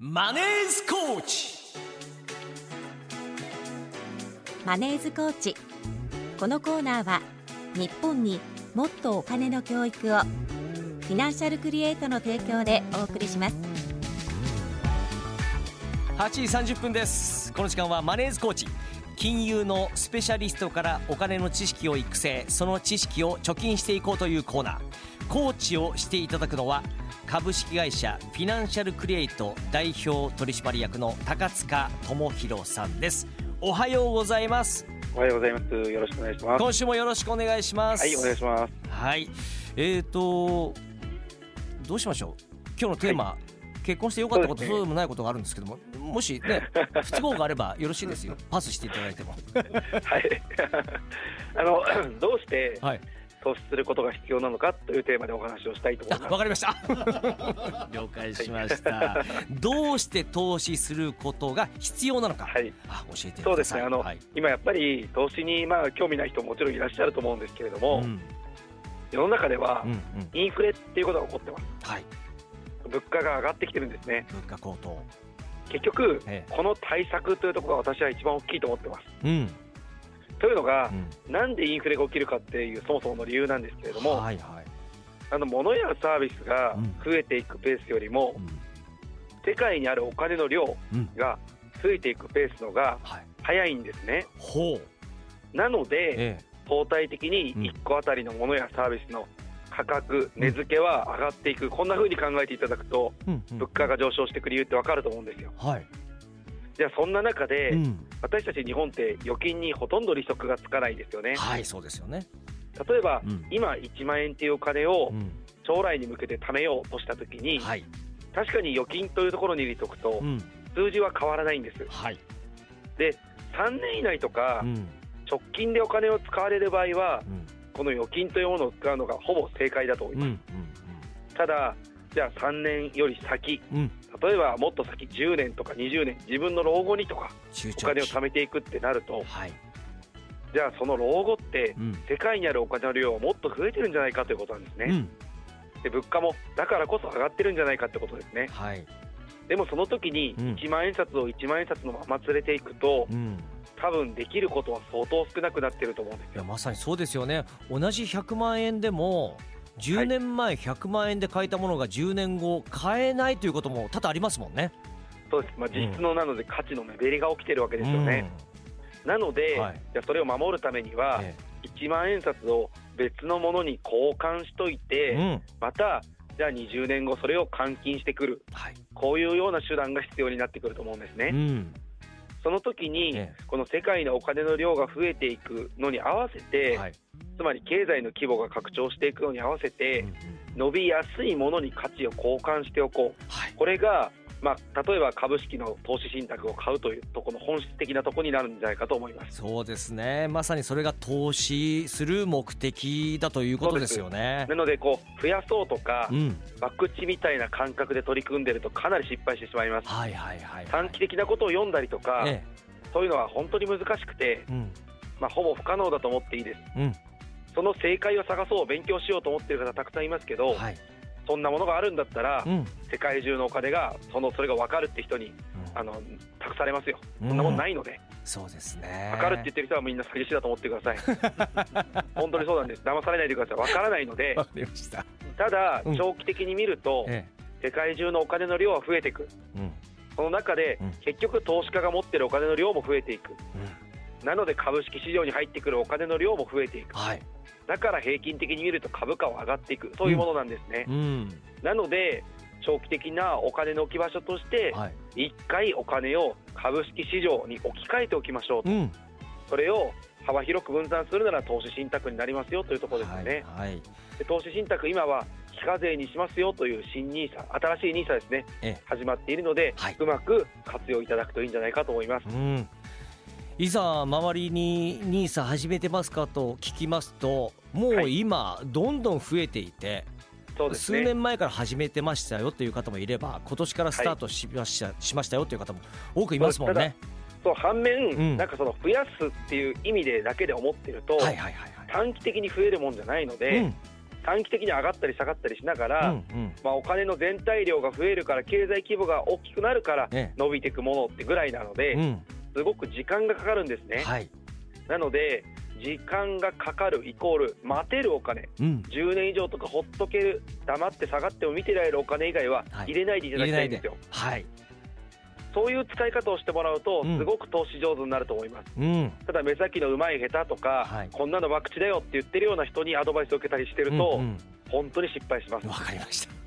マネースコーチ。マネーズコーチ。このコーナーは日本にもっとお金の教育をフィナンシャルクリエイトの提供でお送りします。8時30分です。この時間はマネースコーチ。金融のスペシャリストからお金の知識を育成その知識を貯金していこうというコーナーコーチをしていただくのは株式会社フィナンシャルクリエイト代表取締役の高塚智博さんです。おはようございます。おはようございます。よろしくお願いします。今週もよろしくお願いします。はい、お願いします。はい。えーとどうしましょう？今日のテーマ、結婚してよかったことそうでもないことがあるんですけどももしね 不都合があればよろしいですよ。パスしていただいても。はい。あの、どうしてはい投資することが必要なのかというテーマでお話をしたいと思います。あわかりました 了解しましたどうして投資することが必要なのか、はい。あ教えてくださいそうですね。あの、はい今やっぱり投資にまあ興味ない人ももちろんいらっしゃると思うんですけれども、うん世の中ではうんうんインフレっていうことが起こってます。はい物価が上がってきてるんですね。物価高騰結局、ええこの対策というところが私は一番大きいと思ってます。うん、というのがう、ん、なんでインフレが起きるかっていうそもそもの理由なんですけれども、はいはい、あの物やサービスがうん。増えていくペースよりも、うん。世界にあるお金の量うん、が増えていくペースのがはい。早いんですね。ほう。なので、え相対的にうん。1個あたりのものやサービスの価格、値付けは上がっていく、こんな風に考えていただくと、物価が上昇していく理由ってわかると思うんですよ。はい、じゃあ、そんな中で、うん、私たち日本って預金にほとんど利息がつかないですよね。はいそうですよね。例えば、うん。今1万円っていうお金をうん。将来に向けて貯めようとしたときに、はい。確かに預金というところに入れておくとう、ん。数字は変わらないんです。はい。で、3年以内とかう、ん。直近でお金を使われる場合は、うん。この預金というものを使うのがほぼ正解だと思いうんます。ただ、じゃあ3年より先、うんうん例えばもっと先10年とか20年、自分の老後にとかお金を貯めていくってなると、はい、じゃあその老後ってうん。世界にあるお金の量はもっと増えてるんじゃないかということなんですね。うん。で物価もだからこそ上がってるんじゃないかってことですね。はい。でもその時にうん。1万円札を1万円札のまま連れていくと、うん。多分できることは相当少なくなってると思うんですよ。いやまさにそうですよね。同じ100万円でも10年前100万円で買えたものが10年後買えないということも多々ありますもんね。そうです、まあ、実質のなので価値の目減りが起きてるわけですよね。なので、はい。じゃあそれを守るためにはうん、え。1万円札を別のものに交換しといて、えうん。またじゃあ20年後それを換金してくる。はい。こういうような手段が必要になってくると思うんですね、うんその時に、えこの世界のお金の量が増えていくのに合わせて、はい。つまり経済の規模が拡張していくのに合わせて、伸びやすいものに価値を交換しておこう。はい。これが、まあ、例えば株式の投資信託を買うというところの本質的なところになるんじゃないかと思います。そうですね。まさにそれが投資する目的だということですよね。なのでこう増やそうとか、うん。みたいな感覚で取り組んでるとかなり失敗してしまいます。はいはいはいはい。短期的なことを読んだりとか、えそういうのは本当に難しくて、えうん。まあ、ほぼ不可能だと思っていいです。うん。その正解を探そう勉強しようと思っている方たくさんいますけど、はいそんなものがあるんだったら、うん。世界中のお金がそのそれが分かるって人にあの託されますよ。そんなもんないので、そうですね。分かるって言ってる人はみんな詐欺師だと思ってください。本当にそうなんです。騙されないでください。分からないのでわかりました。ただうん。長期的に見ると、え世界中のお金の量は増えていく。えうん。その中で、うん。結局投資家が持ってるお金の量も増えていく。うんなので株式市場に入ってくるお金の量も増えていく。はい。だから平均的に見ると株価は上がっていく。そういうものなんですね、うん。なので長期的なお金の置き場所としてはい。一回お金を株式市場に置き換えておきましょうと。うん。それを幅広く分散するなら投資信託になりますよというところですよね、はいはい。で投資信託今は非課税にしますよという新ニーサ新しいニーサですね。ええ。始まっているので、はい。うまく活用いただくといいんじゃないかと思います。うん、いざ周りに NISA 始めてますかと聞きますともう今どんどん増えていて、数そうですね。年前から始めてましたよという方もいれば今年からスタートしました,、しましたよという方も多くいますもんね。そう反面、うん。なんかその増やすっていう意味でだけで思ってると、はいはいはいはい。短期的に増えるもんじゃないので、うん。短期的に上がったり下がったりしながら、うんうん。まあ、お金の全体量が増えるから経済規模が大きくなるからええ。伸びていくものってぐらいなので、うんすごく時間がかかるんですね。はい。なので時間がかかるイコール待てるお金。うん。10年以上とかほっとける黙って下がっても見てられるお金以外ははい。入れないでいただきたいんですよ、はい。そういう使い方をしてもらうとうん。すごく投資上手になると思います、うん。ただ目先のうまい下手とか、はい。こんなの博打だよって言ってるような人にアドバイスを受けたりしてると、うんうん。本当に失敗します、わかりました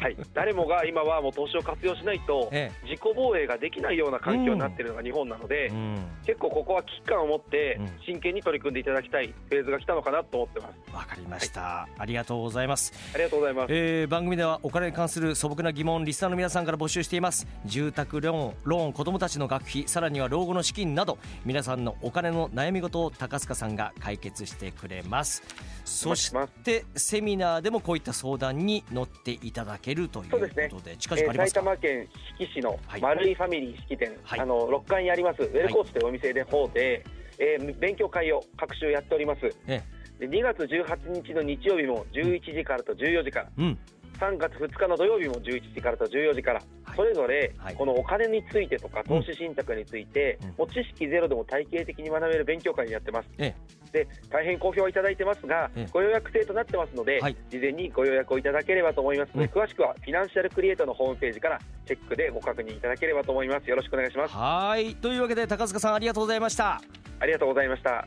はい、誰もが今はもう投資を活用しないとえ自己防衛ができないような環境になっているのが日本なので、えうん。結構ここは危機感を持ってうん。真剣に取り組んでいただきたいフェーズが来たのかなと思ってます。わかりました、ありがとうございます。ありがとうございます。えー番組ではお金に関する素朴な疑問リスナーの皆さんから募集しています。住宅ローンローン子どもたちの学費さらには老後の資金など皆さんのお金の悩み事を高須さんが解決してくれます。そしてセミナーでもこういった相談に乗っていただけるということで近々ありますか、えー埼玉県志木市のはい。丸いファミリー式典、はい。あの6階にあります。ウェルコーチというお店で方で、えー勉強会を各週やっております。えで2月18日の日曜日も11時からと14時から。えうん。3月2日の土曜日も11時からと14時から、はいそれぞれはい。このお金についてとか投資信託について、うん。もう知識ゼロでも体系的に学べる勉強会をやってます。えで大変好評いただいてますが、ええ。ご予約制となってますので、はい。事前にご予約をいただければと思いますので、うん。詳しくはフィナンシャルクリエイトのホームページからチェックでご確認いただければと思います。よろしくお願いします。はい。というわけで高塚さんありがとうございました。ありがとうございました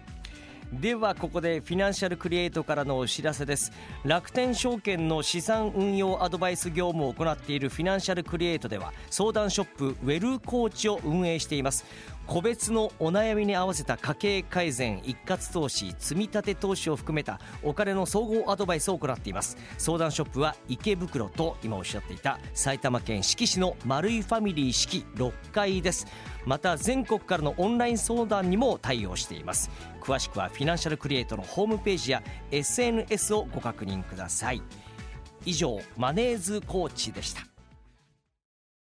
ではここでフィナンシャルクリエイトからのお知らせです。楽天証券の資産運用アドバイス業務を行っているフィナンシャルクリエイトでは相談ショップウェルコーチを運営しています。個別のお悩みに合わせた家計改善一括投資積み立て投資を含めたお金の総合アドバイスを行っています。相談ショップは池袋と今おっしゃっていた埼玉県志木市の丸いファミリー四季6階です。また全国からのオンライン相談にも対応しています。詳しくはフィナンシャルクリエイトのホームページや SNS をご確認ください。以上マネーズコーチでした。